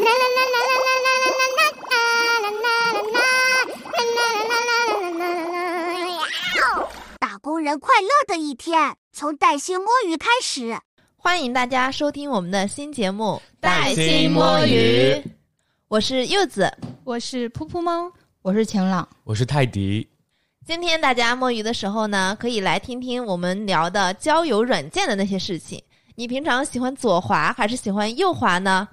打工人快乐的一天，从带薪摸鱼开始。欢迎大家收听我们的新节目《带薪摸鱼》，我是柚子，我是噗噗猫，我是晴朗，我是泰迪。今天大家摸鱼的时候呢，可以来听听我们聊的交友软件的那些事情。你平常喜欢左滑还是喜欢右滑呢？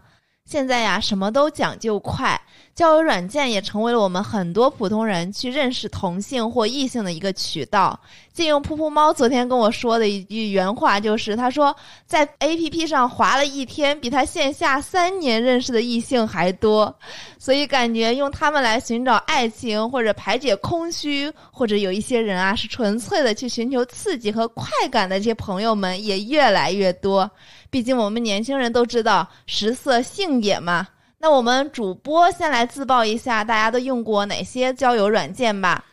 现在呀，什么都讲究快，交友软件也成为了我们很多普通人去认识同性或异性的一个渠道。借用噗噗猫昨天跟我说的一句原话，就是他说在 A P P 上滑了一天，比他线下三年认识的异性还多。所以感觉用他们来寻找爱情或者排解空虚，或者有一些人啊是纯粹的去寻求刺激和快感的这些朋友们也越来越多。毕竟我们年轻人都知道食色性也嘛。那我们主播先来自曝一下，大家都用过哪些交友软件吧。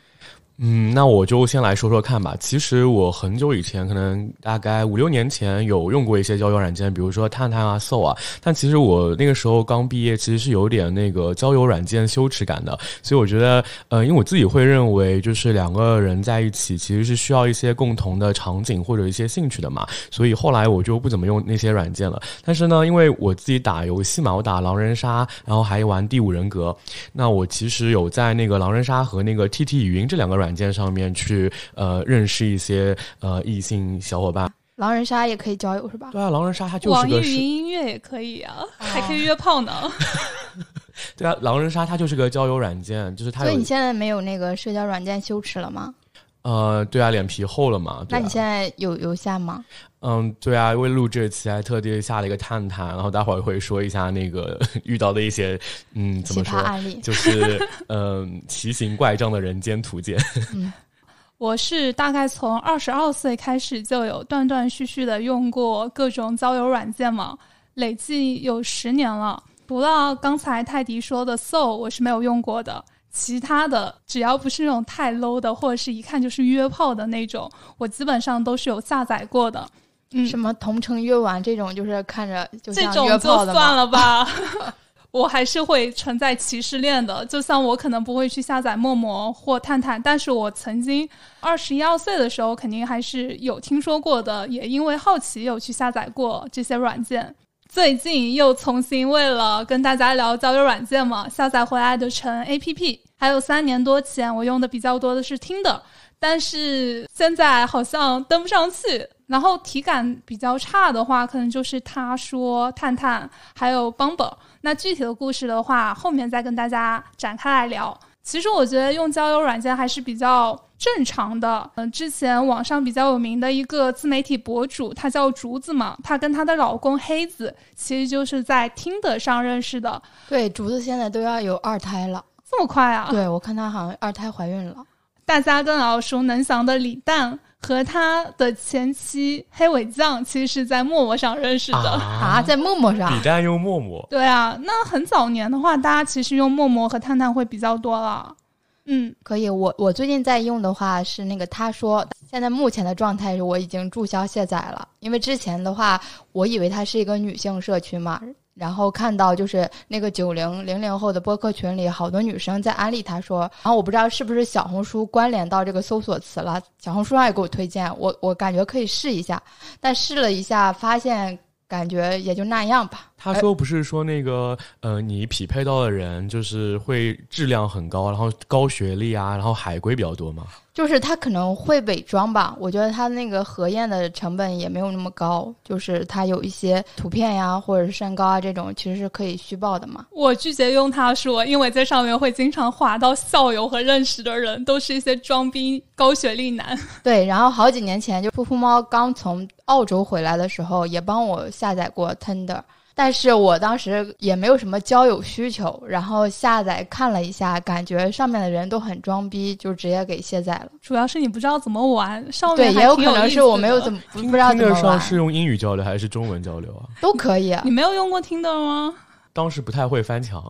嗯，那我就先来说说看吧。其实我很久以前，可能大概五六年前有用过一些交友软件，比如说探探啊、搜啊。但其实我那个时候刚毕业，其实是有点那个交友软件羞耻感的。所以我觉得，呃，因为我自己会认为，就是两个人在一起，其实是需要一些共同的场景或者一些兴趣的嘛。所以后来我就不怎么用那些软件了。但是呢，因为我自己打游戏嘛，我打狼人杀，然后还玩第五人格。那我其实有在那个狼人杀和那个 T T 语音这两个软。软件上面去呃认识一些呃异性小伙伴，狼人杀也可以交友是吧？对啊，狼人杀它就是网易云音乐也可以啊，还可以约炮呢。对啊，狼人杀它就是个交友软件，就是它。所以你现在没有那个社交软件羞耻了吗？呃，对啊，脸皮厚了嘛。那你现在有有下吗？嗯，对啊，为录这期还特地下了一个探探，然后待会儿会说一下那个 遇到的一些嗯怎么说案例，就是嗯奇形怪状的人间图鉴。嗯，我是大概从二十二岁开始就有断断续续的用过各种交友软件嘛，累计有十年了。除了刚才泰迪说的 Soul，我是没有用过的。其他的只要不是那种太 low 的，或者是一看就是约炮的那种，我基本上都是有下载过的。嗯，什么同城约晚这种，就是看着就这种就算了吧。我还是会存在歧视链的。就像我可能不会去下载陌陌或探探，但是我曾经二十一二岁的时候，肯定还是有听说过的，也因为好奇有去下载过这些软件。最近又重新为了跟大家聊交友软件嘛，下载回来的成 A P P。还有三年多前，我用的比较多的是听的，但是现在好像登不上去。然后体感比较差的话，可能就是他说探探还有 Bumble。那具体的故事的话，后面再跟大家展开来聊。其实我觉得用交友软件还是比较正常的。嗯，之前网上比较有名的一个自媒体博主，她叫竹子嘛，她跟她的老公黑子其实就是在听的上认识的。对，竹子现在都要有二胎了。这么快啊！对，我看她好像二胎怀孕了。大家更耳熟能详的李诞和他的前妻黑尾酱，其实是在陌陌上认识的啊，在陌陌上。李诞用陌陌。对啊，那很早年的话，大家其实用陌陌和探探会比较多了。嗯，可以。我我最近在用的话是那个，他说现在目前的状态是我已经注销卸载了，因为之前的话，我以为它是一个女性社区嘛。然后看到就是那个九零零零后的播客群里，好多女生在安利他说，然后我不知道是不是小红书关联到这个搜索词了，小红书上也给我推荐，我我感觉可以试一下，但试了一下发现感觉也就那样吧。他说不是说那个呃，你匹配到的人就是会质量很高，然后高学历啊，然后海归比较多吗？就是他可能会伪装吧，我觉得他那个核验的成本也没有那么高，就是他有一些图片呀或者是身高啊这种，其实是可以虚报的嘛。我拒绝用他说，因为在上面会经常划到校友和认识的人，都是一些装逼高学历男。对，然后好几年前就噗噗猫刚从澳洲回来的时候，也帮我下载过 Tender。但是我当时也没有什么交友需求，然后下载看了一下，感觉上面的人都很装逼，就直接给卸载了。主要是你不知道怎么玩，上面对也有可能是我没有怎么不知道怎么玩。上是用英语交流还是中文交流啊？都可以。你没有用过听的吗？当时不太会翻墙，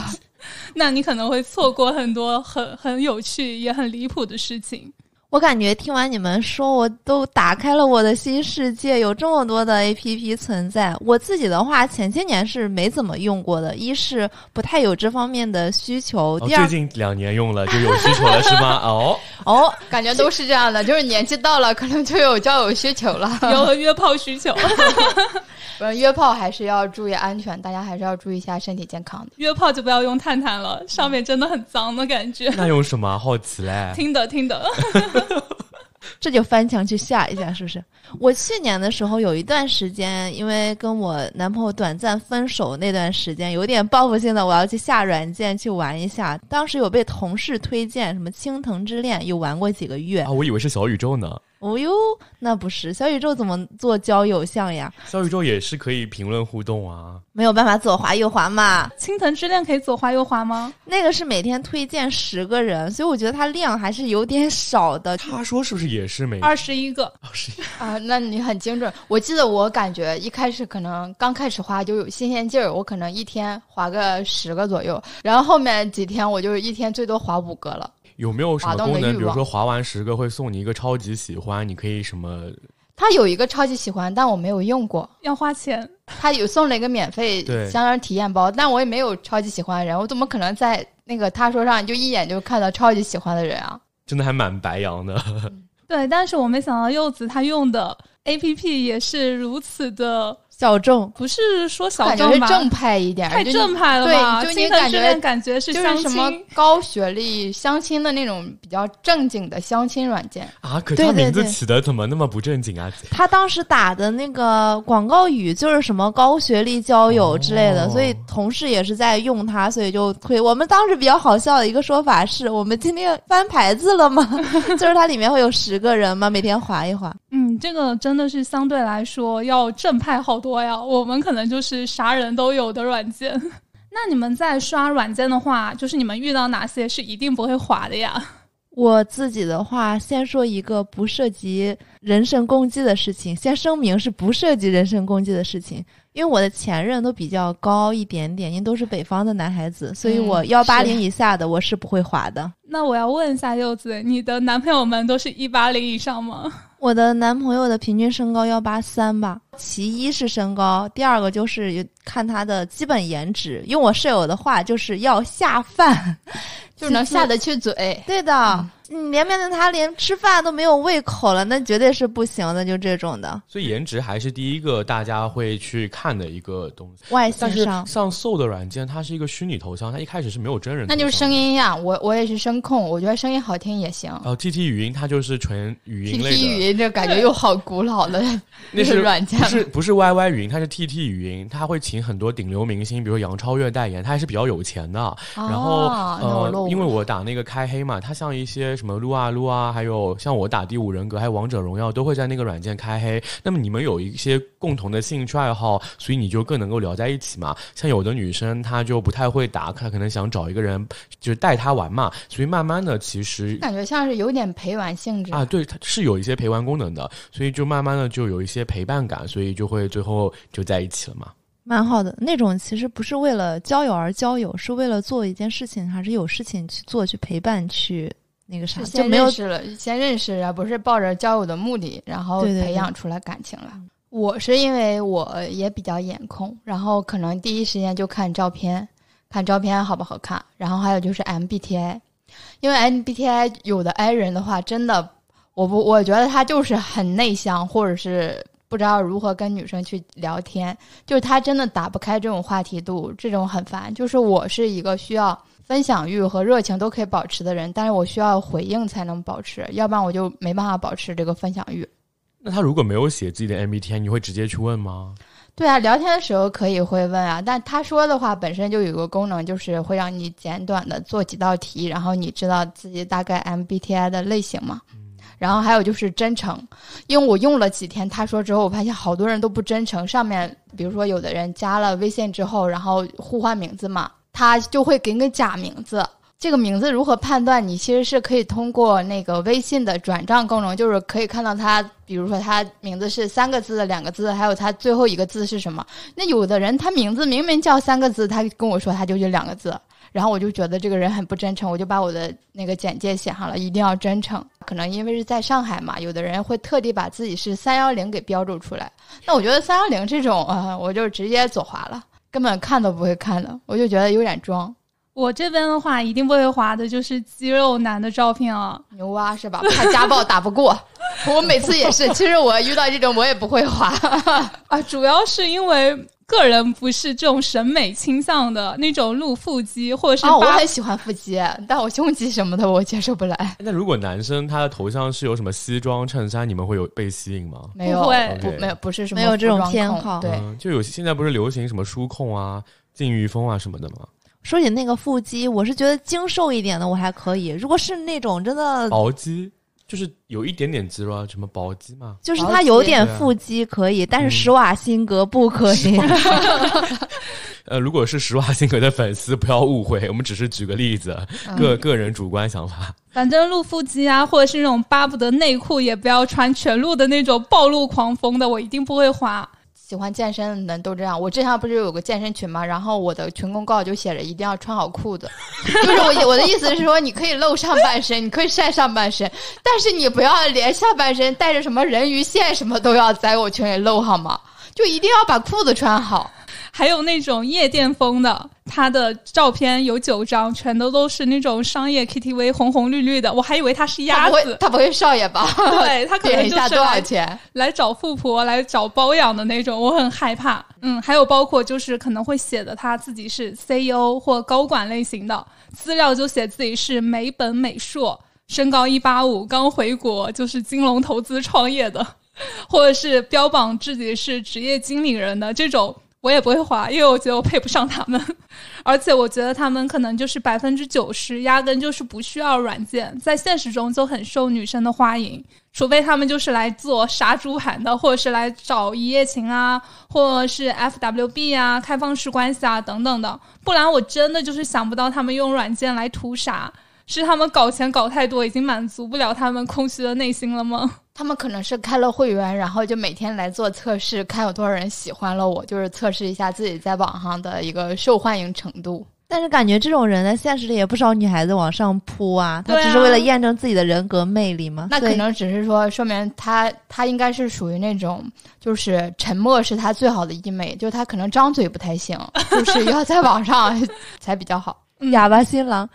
那你可能会错过很多很很有趣也很离谱的事情。我感觉听完你们说，我都打开了我的新世界，有这么多的 A P P 存在。我自己的话，前些年是没怎么用过的，一是不太有这方面的需求，哦，第二最近两年用了就有需求了是吗？哦，哦，感觉都是这样的，就是年纪到了，可能就有交友需求了。有了约炮需求，不是约炮还是要注意安全，大家还是要注意一下身体健康的。约炮就不要用探探了，上面真的很脏的感觉。那用什么？好奇嘞。听的听的，这就翻墙去下一下，是不是？我去年的时候有一段时间，因为跟我男朋友短暂分手那段时间，有点报复性的，我要去下软件去玩一下。当时有被同事推荐什么《青藤之恋》，有玩过几个月啊，。我以为是小宇宙呢。哦哟，那不是小宇宙怎么做交友项呀？小宇宙也是可以评论互动啊。没有办法左滑右滑嘛。青藤之恋可以左滑右滑吗？那个是每天推荐十个人，所以我觉得它量还是有点少的。他说是不是也是每二十一个，二十一？啊，那你很精准。我记得我感觉一开始可能刚开始滑就有新鲜劲儿，我可能一天滑个十个左右，然后后面几天我就一天最多滑五个了。有没有什么功能？比如说划完十个会送你一个超级喜欢，你可以什么？他有一个超级喜欢，但我没有用过。要花钱。他有送了一个免费对相当于体验包，但我也没有超级喜欢的人，我怎么可能在那个他说上就一眼就看到超级喜欢的人啊？真的还蛮白羊的。对，但是我没想到柚子他用的 A P P 也是如此的，小众，不是说小感觉众吧？正派一点，太正派了吧？对就你感觉感觉是相亲，就是什么高学历相亲的那种比较正经的相亲软件。啊，可他名字起的怎么那么不正经啊？他当时打的那个广告语就是什么高学历交友之类的，哦所以同事也是在用它，所以就推。我们当时比较好笑的一个说法是我们今天翻牌子了吗？就是它里面会有十个人嘛，每天划一划。嗯，这个真的是相对来说要正派好多呀。我们可能就是啥人都有的软件。那你们在刷软件的话，就是你们遇到哪些是一定不会滑的呀？我自己的话，先说一个不涉及人身攻击的事情，先声明是不涉及人身攻击的事情，因为我的前任都比较高一点点，因为都是北方的男孩子，所以我嗯幺八零以下的我是不会滑的。那我要问一下柚子，你的男朋友们都是一八零以上吗？我的男朋友的平均身高幺八三吧，其一是身高，第二个就是看他的基本颜值。用我舍友的话，就是要下饭，就是能下得去嘴。对的，你连面对他连吃饭都没有胃口了，那绝对是不行的，就这种的所以颜值还是第一个大家会去看的一个东西。外形上。像 Soul 的软件，它是一个虚拟头像，它一开始是没有真人头像的。那就是声音呀，我我也是声控，我觉得声音好听也行。哦，T T 语音它就是纯语音类 T T 语，音这感觉又好古老的那是软件不是不是 Y Y 语音，它是 T T 语音，它会请很多顶流明星，比如杨超越代言，他还是比较有钱的。然后、呃，因为我打那个开黑嘛，它像一些什么撸啊撸啊，还有像我打第五人格，还有王者荣耀，都会在那个软件开黑。那么你们有一些共同的兴趣爱好，所以你就更能够聊在一起嘛。像有的女生她就不太会打，她可能想找一个人就是带她玩嘛，所以慢慢的其实感觉像是有点陪玩性质啊，对，它是有一些陪玩功能的，所以就慢慢的就有一些陪伴感，所以就会最后就在一起了嘛。蛮好的，那种其实不是为了交友而交友，是为了做一件事情，还是有事情去做，去陪伴，去那个啥，先就没有认识了，先认识，而不是抱着交友的目的，然后培养出来感情了。我是因为我也比较眼控，然后可能第一时间就看照片，看照片好不好看，然后还有就是 MBTI，因为 MBTI 有的 I 人的话，真的，我不，我觉得他就是很内向，或者是不知道如何跟女生去聊天，就是他真的打不开这种话题度，这种很烦。就是我是一个需要分享欲和热情都可以保持的人，但是我需要回应才能保持，要不然我就没办法保持这个分享欲。那他如果没有写自己的 MBTI，你会直接去问吗？对啊，聊天的时候可以会问啊，但他说的话本身就有个功能，就是会让你简短的做几道题，然后你知道自己大概 MBTI 的类型嘛。然后还有就是真诚，因为我用了几天，他说之后，我发现好多人都不真诚。上面比如说有的人加了微信之后，然后互换名字嘛，他就会给你个假名字。这个名字如何判断？你其实是可以通过那个微信的转账功能，就是可以看到他，比如说他名字是三个字、两个字，还有他最后一个字是什么。那有的人他名字明明叫三个字，他跟我说他就是两个字，然后我就觉得这个人很不真诚，我就把我的那个简介写上了，一定要真诚。可能因为是在上海嘛，有的人会特地把自己是三幺零给标注出来。那我觉得三幺零这种，呃，我就直接左滑了，根本看都不会看的，我就觉得有点装。我这边的话，一定不会滑的就是肌肉男的照片啊，牛蛙是吧？怕家暴打不过，我每次也是。其实我遇到这种我也不会滑 啊，主要是因为个人不是这种审美倾向的那种露腹肌，或者是啊，我很喜欢腹肌，但我胸肌什么的我接受不来。那如果男生他的头像是有什么西装衬衫，你们会有被吸引吗？没有，不没有，不是什么没有这种偏好。对，就有现在不是流行什么书控啊、禁欲风啊什么的吗？说起那个腹肌，我是觉得精瘦一点的我还可以。如果是那种真的薄肌，就是有一点点肌肉，啊，什么薄肌嘛，就是他有点腹肌可以，但是施瓦辛格不可以。呃，如果是施瓦辛格的粉丝，不要误会，我们只是举个例子，个个人主观想法。反正露腹肌啊，或者是那种巴不得内裤也不要穿全露的那种暴露狂风的，我一定不会滑。喜欢健身的人都这样。我之前不是有个健身群吗？然后我的群公告就写着一定要穿好裤子，就是我 我的意思是说，你可以露上半身，你可以晒上半身，但是你不要连下半身带着什么人鱼线什么都要在我群里露好吗？就一定要把裤子穿好。还有那种夜店风的，他的照片有九张，全都都是那种商业 KTV 红红绿绿的。我还以为他是鸭子，他不会少爷吧？对他可能就是多少钱来找富婆来找包养的那种，我很害怕。嗯，还有包括就是可能会写的他自己是 CEO 或高管类型的资料，就写自己是美本美硕，身高一八五，刚回国，就是金融投资创业的，或者是标榜自己是职业经理人的这种。我也不会滑，因为我觉得我配不上他们，而且我觉得他们可能就是百分之九十压根就是不需要软件，在现实中就很受女生的欢迎，除非他们就是来做杀猪盘的，或者是来找一夜情啊，或者是 FWB 啊、开放式关系啊等等的，不然我真的就是想不到他们用软件来图啥，是他们搞钱搞太多，已经满足不了他们空虚的内心了吗？他们可能是开了会员，然后就每天来做测试，看有多少人喜欢了我，就是测试一下自己在网上的一个受欢迎程度。但是感觉这种人在现实里也不少女孩子往上扑啊，他只是为了验证自己的人格魅力吗？那可能只是说，说明他他应该是属于那种，就是沉默是他最好的医美，就是他可能张嘴不太行，就是要在网上才比较好。哑巴新郎。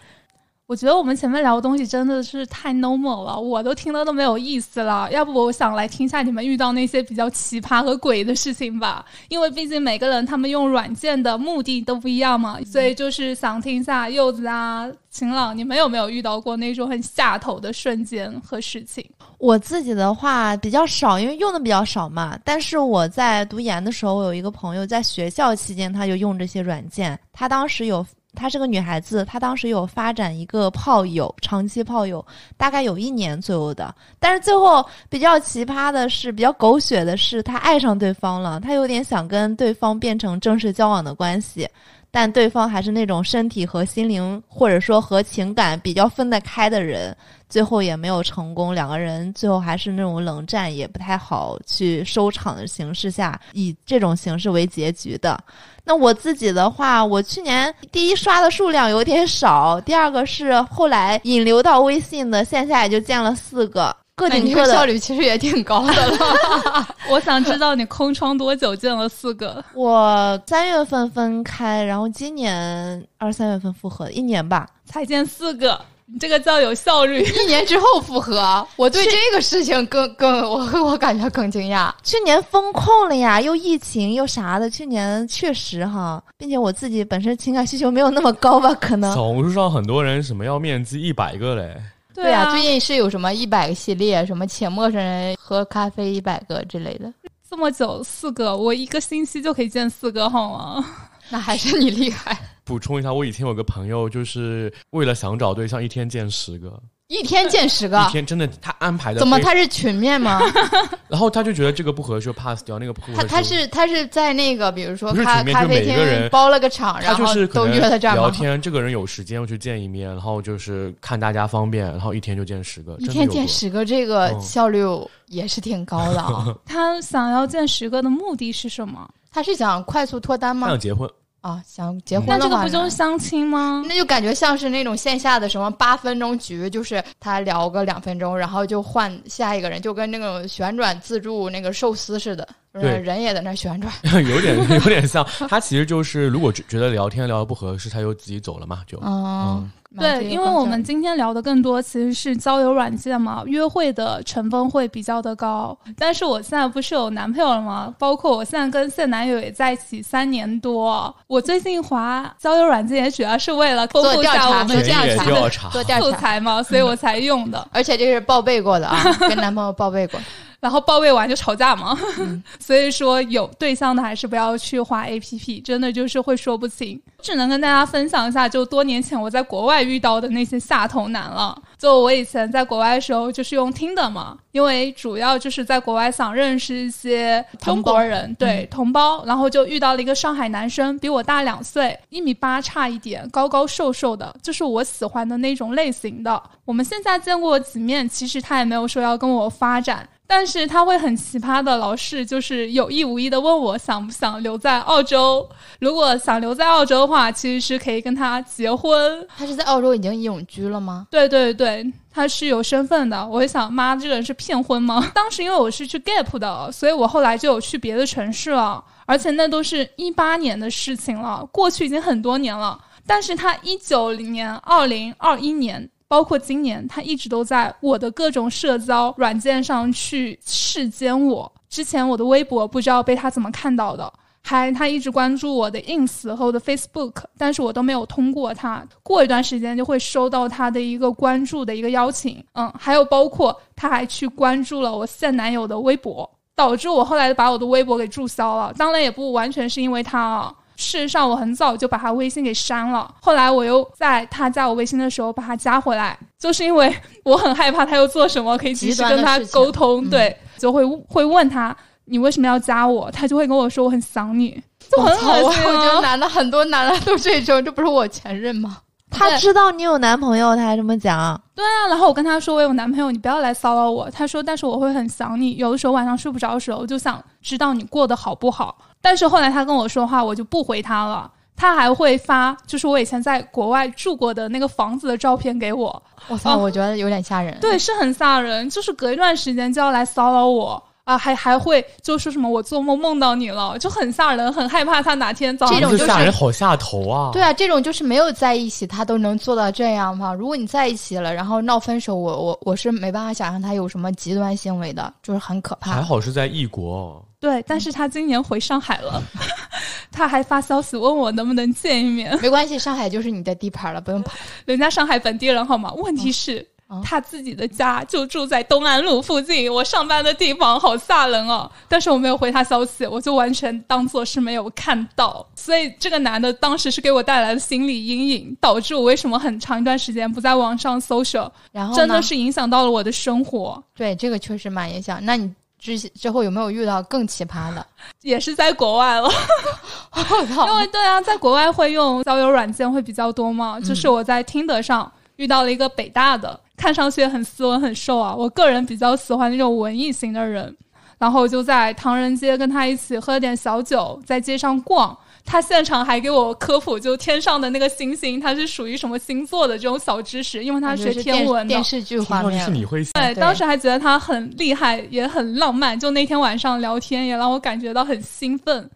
我觉得我们前面聊的东西真的是太 normal 了，我都听得都没有意思了。要不我想来听一下你们遇到那些比较奇葩和鬼的事情吧，因为毕竟每个人他们用软件的目的都不一样嘛，所以就是想听一下柚子啊、晴朗，你们有没有遇到过那种很下头的瞬间和事情？我自己的话比较少，因为用的比较少嘛。但是我在读研的时候，我有一个朋友在学校期间他就用这些软件，他当时有。她是个女孩子，她当时有发展一个炮友，长期炮友，大概有一年左右的。但是最后比较奇葩的是，比较狗血的是，她爱上对方了，她有点想跟对方变成正式交往的关系，但对方还是那种身体和心灵或者说和情感比较分得开的人，最后也没有成功。两个人最后还是那种冷战，也不太好去收场的形式下，以这种形式为结局的。那我自己的话，我去年第一刷的数量有点少，第二个是后来引流到微信的，线下也就见了四个，个顶个的效率其实也挺高的了。我想知道你空窗多久见了四个？我三月份分开，然后今年二三月份复合，一年吧才见四个。你这个叫有效率，一年之后复合，我对这个事情更更我我感觉更惊讶。去年风控了呀，又疫情又啥的，去年确实哈，并且我自己本身情感需求没有那么高吧，可能。小红书上很多人什么要面基一百个嘞？对啊，最近是有什么一百个系列，什么请陌生人喝咖啡一百个之类的。这么久四个，我一个星期就可以见四个，好吗？那还是你厉害。补充一下，我以前有个朋友，就是为了想找对象，一天见十个，一天见十个，一天真的他安排的。怎么他是群面吗？然后他就觉得这个不合适，pass 掉那个不合适。他他是他是在那个比如说咖咖啡厅包了个场，然后都约在这儿聊天。这个人有时间要去见一面，然后就是看大家方便，然后一天就见十个，一天见十个，这个效率也是挺高的啊。他想要见十个的目的是什么？他是想快速脱单吗？想结婚。啊，想结婚那这个不就是相亲吗？那就感觉像是那种线下的什么八分钟局，就是他聊个两分钟，然后就换下一个人，就跟那种旋转自助那个寿司似的，就是对人也在那旋转。有点有点像。他其实就是如果觉觉得聊天聊的不合适，他就自己走了嘛，就。嗯，对，因为我们今天聊的更多其实是交友软件嘛，约会的成分会比较的高。但是我现在不是有男朋友了吗？包括我现在跟现男友也在一起三年多。我最近滑交友软件也主要是为了丰富一做调查下我们做调查调查，做调查，素材嘛，所以我才用的。而且这是报备过的啊，跟男朋友报备过。然后报备完就吵架嘛，嗯 所以说有对象的还是不要去花 APP，真的就是会说不清。只能跟大家分享一下，就多年前我在国外遇到的那些下头男了。就我以前在国外的时候，就是用听的嘛，因为主要就是在国外想认识一些中国人，对、同胞，然后就遇到了一个上海男生，比我大两岁，一米八差一点，高高瘦瘦的，就是我喜欢的那种类型的。我们现在见过几面，其实他也没有说要跟我发展。但是他会很奇葩的，老是就是有意无意的问我想不想留在澳洲。如果想留在澳洲的话，其实是可以跟他结婚。他是在澳洲已经永居了吗？对对对，他是有身份的。我就想，妈，这个人是骗婚吗？当时因为我是去 Gap 的，所以我后来就有去别的城市了，而且那都是一八年的事情了，过去已经很多年了。但是他一九年、二零、二一年。包括今年，他一直都在我的各种社交软件上去视奸我。之前我的微博不知道被他怎么看到的，还他一直关注我的 ins 和我的 Facebook，但是我都没有通过他。过一段时间就会收到他的一个关注的一个邀请，嗯，还有包括他还去关注了我现男友的微博，导致我后来把我的微博给注销了。当然也不完全是因为他啊。事实上，我很早就把他微信给删了。后来我又在他加我微信的时候把他加回来，就是因为我很害怕他又做什么可以及时跟他沟通，嗯、对，就会会问他你为什么要加我，他就会跟我说我很想你，就很恶心、啊。我觉得男的很多男的都这种，这不是我前任吗？他知道你有男朋友，他还这么讲。对啊，然后我跟他说我有男朋友，你不要来骚扰我。他说，但是我会很想你，有的时候晚上睡不着的时候，就想知道你过得好不好。但是后来他跟我说话，我就不回他了。他还会发，就是我以前在国外住过的那个房子的照片给我。我操，我觉得有点吓人。对，是很吓人，就是隔一段时间就要来骚扰我。啊，还还会就说什么我做梦梦到你了，就很吓人，很害怕他哪天早上这种就是吓人，好下头啊！对啊，这种就是没有在一起，他都能做到这样吗？如果你在一起了，然后闹分手，我我我是没办法想象他有什么极端行为的，就是很可怕。还好是在异国，对，但是他今年回上海了，他还发消息问我能不能见一面。没关系，上海就是你的地盘了，不用怕。人家上海本地人好吗？问题是。嗯他自己的家就住在东安路附近，我上班的地方好吓人哦。但是我没有回他消息，我就完全当做是没有看到。所以这个男的当时是给我带来了心理阴影，导致我为什么很长一段时间不在网上 social，然后真的是影响到了我的生活。对，这个确实蛮影响。那你之之后有没有遇到更奇葩的？也是在国外了，我操！因为对啊，在国外会用交友软件会比较多嘛，就是我在听得上遇到了一个北大的。看上去很斯文很瘦啊，我个人比较喜欢那种文艺型的人，然后就在唐人街跟他一起喝点小酒，在街上逛。他现场还给我科普，就天上的那个星星，它是属于什么星座的这种小知识，因为他学天文的。电视剧画面是你会对，当时还觉得他很厉害，也很浪漫。就那天晚上聊天，也让我感觉到很兴奋。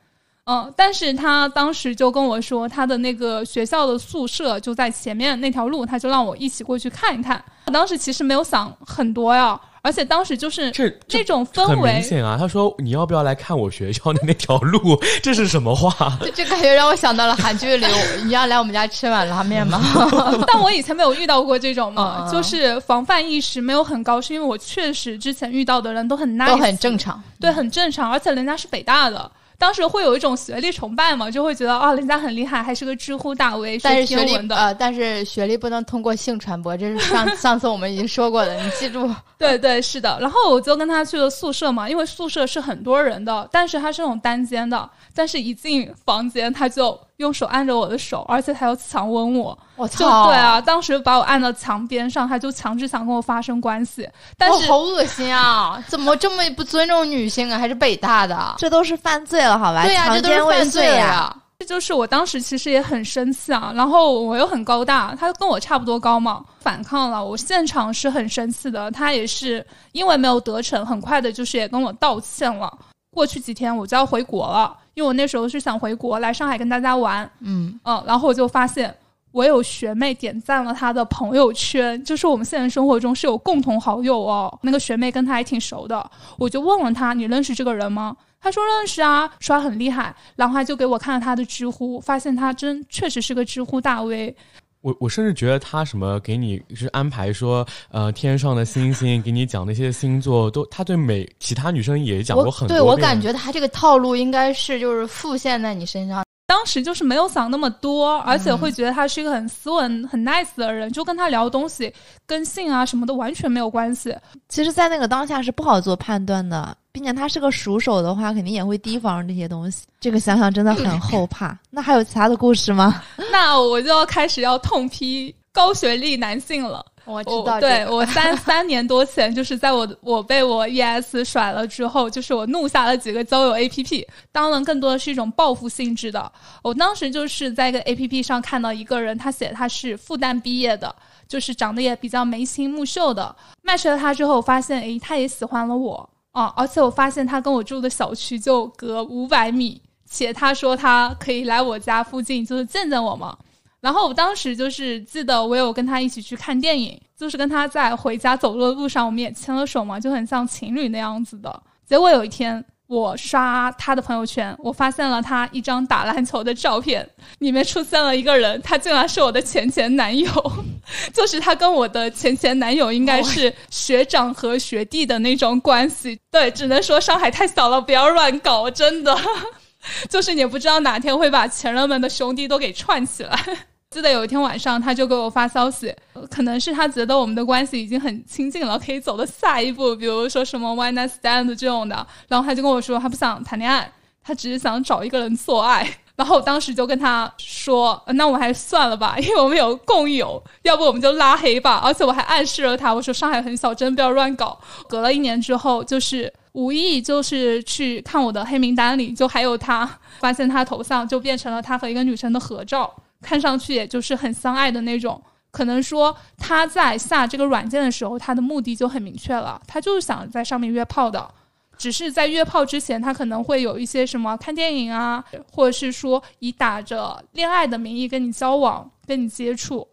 嗯，但是他当时就跟我说，他的那个学校的宿舍就在前面那条路，他就让我一起过去看一看。我当时其实没有想很多呀，而且当时就是这这种氛很围明显啊。他说你要不要来看我学校的那条路？这是什么话？这这感觉让我想到了韩剧里，你要来我们家吃碗拉面吗？但我以前没有遇到过这种嘛，就是防范意识没有很高，是因为我确实之前遇到的人都很 nice，都很正常。对，很正常，而且人家是北大的。当时会有一种学历崇拜嘛，就会觉得啊，人家很厉害，还是个知乎大 V，但是学历的。呃，但是学历不能通过性传播，这是上 上次我们已经说过的，你记住。对对是的，然后我就跟他去了宿舍嘛，因为宿舍是很多人的，但是他是那种单间的，但是一进房间他就用手按着我的手，而且他要强吻我，我操！对啊，当时把我按到墙边上，他就强制想跟我发生关系，但哦，是、好恶心啊！怎么这么不尊重女性啊？还是北大的？这都是犯罪了，好吧？对呀、这都是犯罪呀！这就是我当时其实也很生气啊，然后我又很高大，他跟我差不多高嘛，反抗了。我现场是很生气的，他也是因为没有得逞，很快的就是也跟我道歉了。过去几天我就要回国了，因为我那时候是想回国来上海跟大家玩，嗯嗯，然后我就发现我有学妹点赞了他的朋友圈，就是我们现实生活中是有共同好友哦。那个学妹跟他还挺熟的，我就问了他：“你认识这个人吗？”他说认识啊，说他很厉害，然后他就给我看了他的知乎，发现他真确实是个知乎大 V。我我甚至觉得他什么给你是安排说，呃，天上的星星给你讲那些星座，都他对每其他女生也讲过很多对我感觉他这个套路应该是就是复现在你身上。当时就是没有想那么多，而且会觉得他是一个很斯文、很 nice 的人，就跟他聊东西跟性啊什么的完全没有关系。其实，在那个当下是不好做判断的，并且他是个熟手的话，肯定也会提防这些东西。这个想想真的很后怕。那还有其他的故事吗？那我就要开始要痛批高学历男性了。我知我道、对我三三年多前，就是在我我被我 ES 甩了之后，就是我怒下了几个交友 APP，当然更多的是一种报复性质的。我当时就是在一个 APP 上看到一个人，他写他是复旦毕业的，就是长得也比较眉清目秀的。match 了他之后，发现诶，他也喜欢了我啊，而且我发现他跟我住的小区就隔五百米，且他说他可以来我家附近，就是见见我嘛。然后我当时就是记得我有跟他一起去看电影，就是跟他在回家走路的路上，我们也牵了手嘛，就很像情侣那样子的。结果有一天我刷他的朋友圈，我发现了他一张打篮球的照片，里面出现了一个人，他竟然是我的前前男友，就是他跟我的前前男友应该是学长和学弟的那种关系。对，只能说上海太小了，不要乱搞，真的。就是你不知道哪天会把前任们的兄弟都给串起来。记得有一天晚上，他就给我发消息，可能是他觉得我们的关系已经很亲近了，可以走到下一步，比如说什么 one night stand 这种的。然后他就跟我说，他不想谈恋爱，他只是想找一个人做爱。然后我当时就跟他说，那我们还是算了吧，因为我们有共友，要不我们就拉黑吧。而且我还暗示了他，我说上海很小，真不要乱搞。隔了一年之后，就是无意就是去看我的黑名单里，就还有他，发现他头像就变成了他和一个女生的合照。看上去也就是很相爱的那种。可能说他在下这个软件的时候，他的目的就很明确了，他就是想在上面约炮的。只是在约炮之前，他可能会有一些什么看电影啊，或者是说以打着恋爱的名义跟你交往、跟你接触。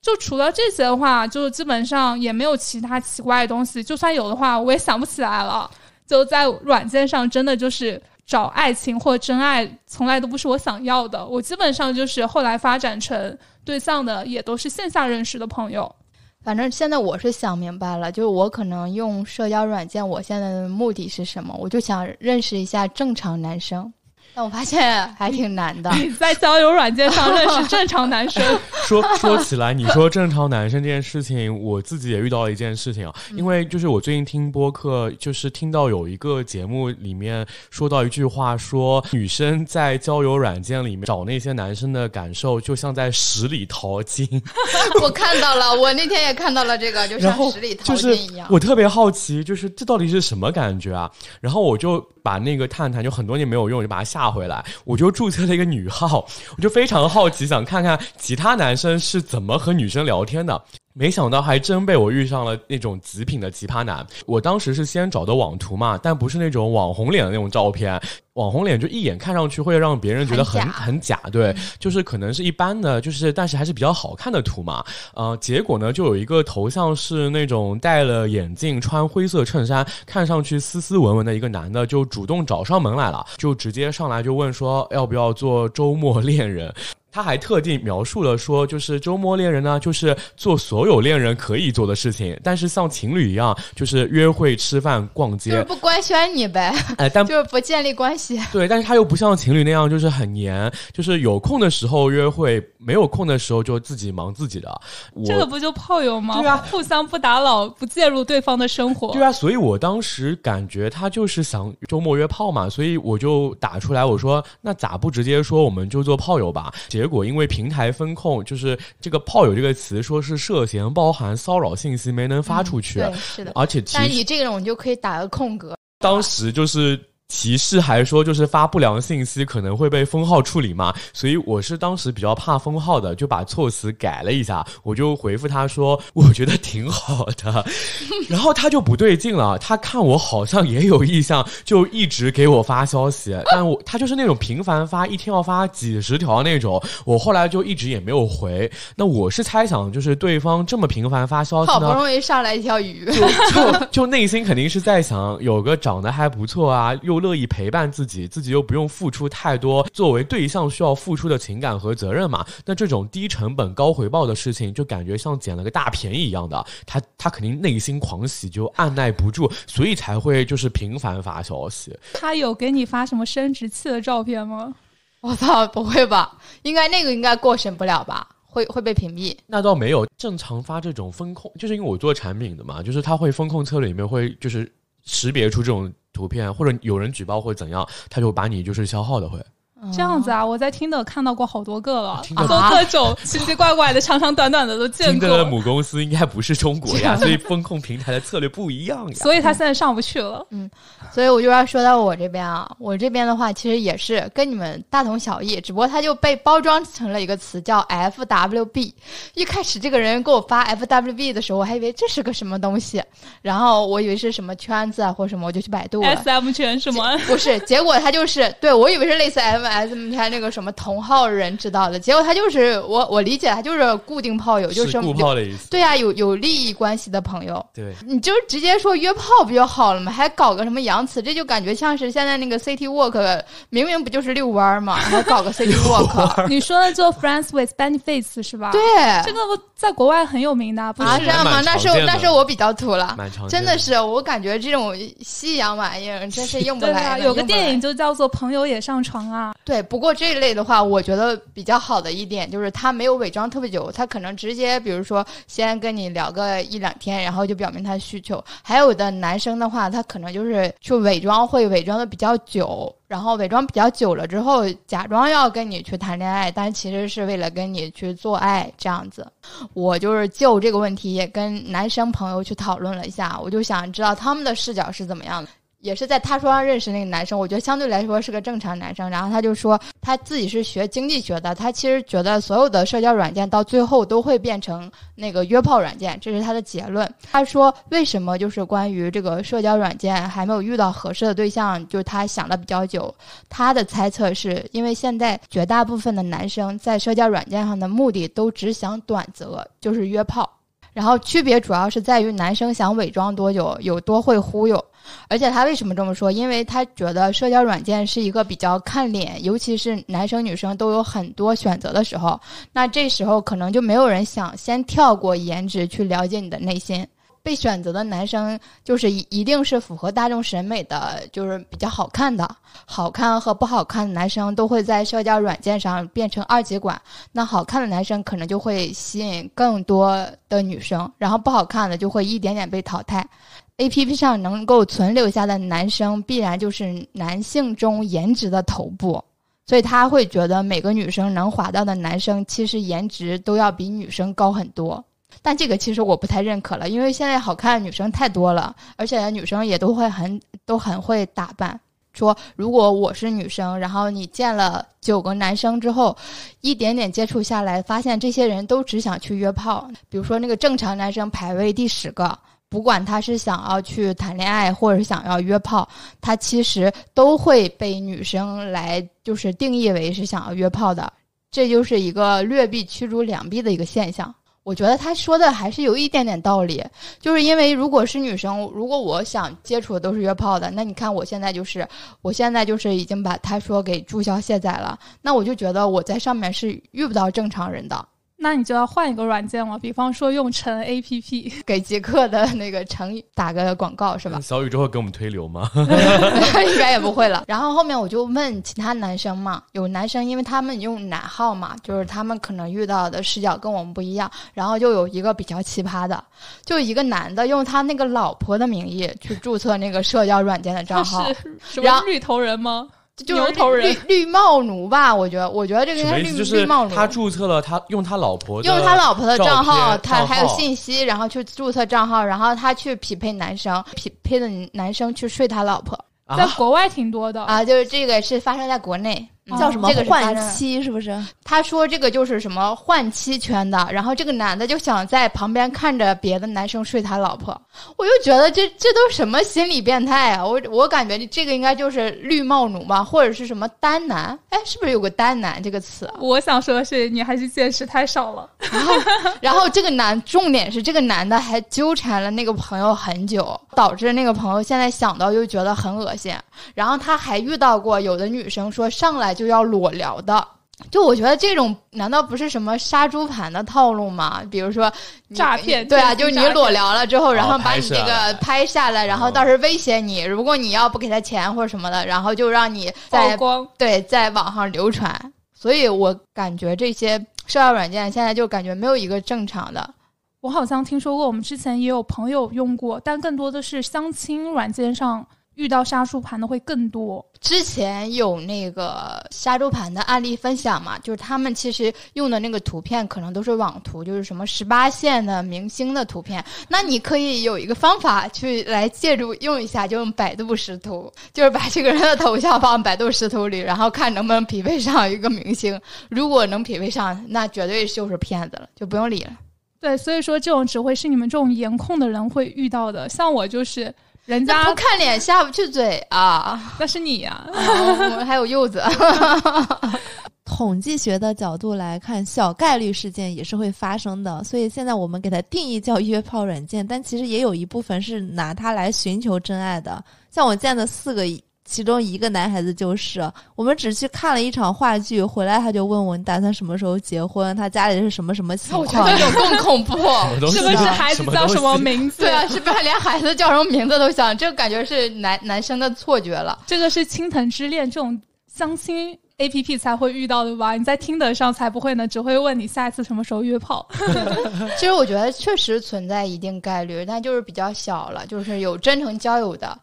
就除了这些的话，就基本上也没有其他奇怪的东西。就算有的话，我也想不起来了。就在软件上，真的就是找爱情或真爱，从来都不是我想要的。我基本上就是后来发展成对象的，也都是线下认识的朋友。反正现在我是想明白了，就是我可能用社交软件，我现在的目的是什么？我就想认识一下正常男生。但我发现还挺难的。你 在交友软件上认识正常男生，说说起来，你说正常男生这件事情，我自己也遇到了一件事情啊。因为就是我最近听播客，就是听到有一个节目里面说到一句话，说女生在交友软件里面找那些男生的感受，就像在十里淘金。我看到了，我那天也看到了这个，就像十里淘金一样。我特别好奇，就是这到底是什么感觉啊？然后我就把那个探探就很多年没有用，就把它下回来，我就注册了一个女号，我就非常好奇，想看看其他男生是怎么和女生聊天的。没想到还真被我遇上了那种极品的奇葩男。我当时是先找的网图嘛，但不是那种网红脸的那种照片，网红脸就一眼看上去会让别人觉得很很假对，就是可能是一般的，就是但是还是比较好看的图嘛。呃，结果呢，就有一个头像是那种戴了眼镜、穿灰色衬衫，看上去斯斯文文的一个男的，就主动找上门来了，就直接上来就问说要不要做周末恋人。他还特地描述了说，就是周末恋人呢，就是做所有恋人可以做的事情，但是像情侣一样，就是约会、吃饭、逛街就是。不官宣你呗，哎，但 就是不建立关系。对，但是他又不像情侣那样，就是很黏，就是有空的时候约会，没有空的时候就自己忙自己的。我这个不就炮友吗？对啊互相不打扰，不介入对方的生活。对啊，所以我当时感觉他就是想周末约炮嘛，所以我就打出来，我说那咋不直接说我们就做炮友吧？结果因为平台风控，就是这个炮友这个词说是涉嫌包含骚扰信息没能发出去，对，是的。而且但是你这种就可以打个空格。当时就是。提示还说就是发不良信息可能会被封号处理嘛，所以我是当时比较怕封号的，就把措辞改了一下，我就回复他说我觉得挺好的，然后他就不对劲了，他看我好像也有意向，就一直给我发消息，但我他就是那种频繁发，一天要发几十条那种，我后来就一直也没有回。那我是猜想，就是对方这么频繁发消息好不，容易上来一条鱼，就就就内心肯定是在想，有个长得还不错啊，又乐意陪伴自己，自己又不用付出太多作为对象需要付出的情感和责任嘛。那这种低成本高回报的事情，就感觉像捡了个大便宜一样的，他他肯定内心狂喜，就按耐不住，所以才会就是频繁发消息。他有给你发什么生殖器的照片吗？我操，不会吧？应该那个应该过审不了吧？会会被屏蔽。那倒没有，正常发这种风控，就是因为我做产品的嘛，就是他会风控策略里面会就是识别出这种图片，或者有人举报或者怎样，他就把你就是消耗的会。这样子啊，我在听的看到过好多个了，听的做各种奇奇怪怪的、长长短短的都见听的过，母公司应该不是中国呀，所以风控平台的策略不一样呀。所以他现在上不去了。嗯所以我就要说到我这边啊，我这边的话其实也是跟你们大同小异，只不过他就被包装成了一个词叫 FWB。一开始这个人给我发 FWB 的时候，我还以为这是个什么东西，然后我以为是什么圈子啊或什么，我就去百度了。S M 圈是吗？不是，结果他就是对我以为是类似 M S M 他那个什么同号人知道的，结果他就是我我理解他就是固定炮友，就是固炮的意思。对啊，有有利益关系的朋友。对，你就直接说约炮不就好了吗？还搞个什么洋词，这就感觉像是现在那个 City Walk，明明不就是遛弯儿吗？还搞个 City Walk，你说的做 Friends with Benefits 是吧？对，这个在国外很有名的，不啊，是这？样吗？那是那是我比较土了，真的是我感觉这种西洋玩意儿真是用不对啊，来的。有个电影就叫做《朋友也上床》啊。对，不过这一类的话，我觉得比较好的一点就是他没有伪装特别久，他可能直接比如说先跟你聊个一两天，然后就表明他需求。还有的男生的话，他可能就是去伪装，会伪装的比较久，然后伪装比较久了之后，假装要跟你去谈恋爱，但其实是为了跟你去做爱这样子。我就是就这个问题也跟男生朋友去讨论了一下，我就想知道他们的视角是怎么样的。也是在他说上认识那个男生，我觉得相对来说是个正常男生。然后他就说他自己是学经济学的，他其实觉得所有的社交软件到最后都会变成那个约炮软件，这是他的结论。他说为什么就是关于这个社交软件还没有遇到合适的对象，就是他想了比较久。他的猜测是因为现在绝大部分的男生在社交软件上的目的都只想短则，就是约炮。然后区别主要是在于男生想伪装多久，有多会忽悠。而且他为什么这么说？因为他觉得社交软件是一个比较看脸，尤其是男生女生都有很多选择的时候，那这时候可能就没有人想先跳过颜值去了解你的内心。被选择的男生就是一定是符合大众审美的，就是比较好看的。好看和不好看的男生都会在社交软件上变成二极管。那好看的男生可能就会吸引更多的女生，然后不好看的就会一点点被淘汰。A P P 上能够存留下的男生，必然就是男性中颜值的头部，所以他会觉得每个女生能滑到的男生，其实颜值都要比女生高很多。但这个其实我不太认可了，因为现在好看的女生太多了，而且女生也都会很都很会打扮。说如果我是女生，然后你见了九个男生之后，一点点接触下来，发现这些人都只想去约炮。比如说那个正常男生排位第十个，不管他是想要去谈恋爱，或者是想要约炮，他其实都会被女生来就是定义为是想要约炮的。这就是一个劣币驱逐良币的一个现象。我觉得他说的还是有一点点道理，就是因为如果是女生，如果我想接触的都是约炮的，那你看我现在就是，我现在就是已经把他说给注销卸载了，那我就觉得我在上面是遇不到正常人的。那你就要换一个软件了，比方说用成 A P P。给极客的那个成语打个广告是吧？小宇宙会给我们推流吗？应该也不会了。然后后面我就问其他男生嘛，有男生因为他们用男号嘛，就是他们可能遇到的视角跟我们不一样。然后就有一个比较奇葩的，就一个男的用他那个老婆的名义去注册那个社交软件的账号，是么绿头人吗？就是牛头人绿绿帽奴吧？我觉得，我觉得这个应该是绿绿帽奴。他注册了，他用他老婆用他老婆的账号，他还有信息，然后去注册账号，然后他去匹配男生，匹配的男生去睡他老婆。在国外挺多的。啊，就是这个是发生在国内，嗯叫什么换妻是不是？他说这个就是什么换妻圈的，然后这个男的就想在旁边看着别的男生睡他老婆，我就觉得这这都什么心理变态啊！我我感觉这个应该就是绿帽奴吧，或者是什么单男？哎，是不是有个单男这个词啊？我想说的是，你还是见识太少了。然后然后这个男，重点是这个男的还纠缠了那个朋友很久，导致那个朋友现在想到又觉得很恶心。然后他还遇到过有的女生说上来就要裸聊的。就我觉得这种难道不是什么杀猪盘的套路吗？比如说诈骗对啊，就是你裸聊了之后，然后把你这个拍下来，然后到时候威胁你，如果你要不给他钱或者什么的，然后就让你曝在光，对，在网上流传。所以我感觉这些社交软件现在就感觉没有一个正常的。我好像听说过，我们之前也有朋友用过，但更多的是相亲软件上遇到杀猪盘的会更多。之前有那个杀猪盘的案例分享嘛，就是他们其实用的那个图片可能都是网图，就是什么十八线的明星的图片。那你可以有一个方法去来借助用一下，就用百度识图，就是把这个人的头像放百度识图里，然后看能不能匹配上一个明星。如果能匹配上，那绝对就是骗子了，就不用理了。对，所以说这种只会是你们这种颜控的人会遇到的。像我就是人家不看脸下不去嘴啊！那是你呀、我们还有柚子，统计学的角度来看，小概率事件也是会发生的，所以现在我们给它定义叫约炮软件，但其实也有一部分是拿它来寻求真爱的。像我见的四个，其中一个男孩子就是，我们只去看了一场话剧，回来他就问我你打算什么时候结婚，他家里是什么什么情我觉况得。这种更恐怖。是不是啊孩子叫什么？名字？对啊，是不是连孩子叫什么名字都想？这感觉是男男生的错觉了。这个是青藤之恋这种相亲 A P P 才会遇到的吧？你在听得上才不会呢，只会问你下一次什么时候约炮。其实我觉得确实存在一定概率，但就是比较小了，就是有真诚交友的。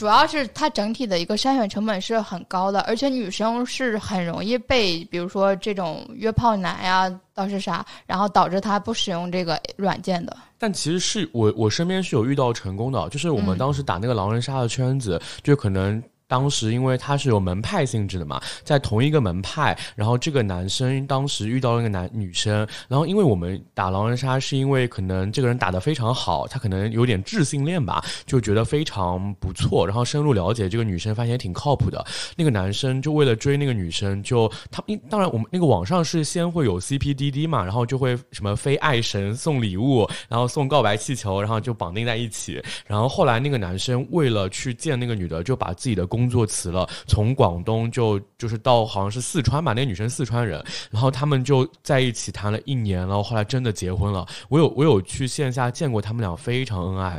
主要是它整体的一个筛选成本是很高的，而且女生是很容易被，比如说这种约炮男呀，倒是啥，然后导致她不使用这个软件的。但其实是我我身边是有遇到成功的，就是我们嗯当时打那个狼人杀的圈子，就可能。当时因为他是有门派性质的嘛，在同一个门派，然后这个男生当时遇到了一个男女生，然后因为我们打狼人杀是因为可能这个人打得非常好，他可能有点智性恋吧，就觉得非常不错，然后深入了解这个女生，发现挺靠谱的。那个男生就为了追那个女生，就他当然我们那个网上是先会有 CP DD 嘛，然后就会什么飞爱神送礼物，然后送告白气球，然后就绑定在一起。然后后来那个男生为了去见那个女的，就把自己的工工作辞了，从广东就就是到好像是四川吧，那个女生四川人，然后他们就在一起谈了一年了，后来真的结婚了。我有我有去线下见过他们俩，非常恩爱。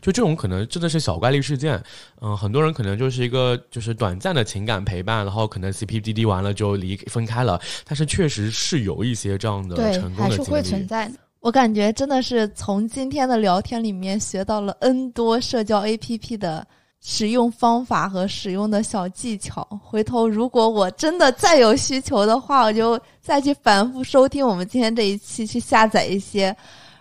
就这种可能真的是小概率事件，嗯，很多人可能就是一个就是短暂的情感陪伴，然后可能 CPDD 完了就离分开了，但是确实是有一些这样的对成，功还是会的经历。存在的。我感觉真的是从今天的聊天里面学到了 N 多社交 APP 的使用方法和使用的小技巧。回头如果我真的再有需求的话，我就再去反复收听我们今天这一期，去下载一些，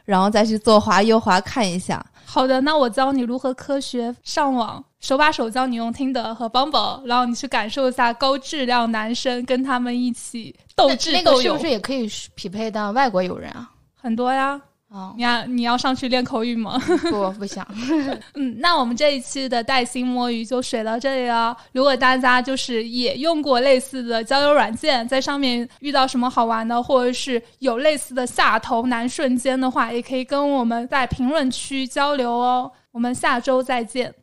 然后再去左滑右滑看一下。好的，那我教你如何科学上网，手把手教你用听的和 Bumble，然后你去感受一下高质量男生跟他们一起斗智斗勇那个是不，是也可以匹配到外国友人啊？很多呀。啊、你要你要上去练口语吗？不不想。嗯，那我们这一期的带薪摸鱼就水到这里了。如果大家就是也用过类似的交友软件，在上面遇到什么好玩的，或者是有类似的下头男瞬间的话，也可以跟我们在评论区交流哦。我们下周再见。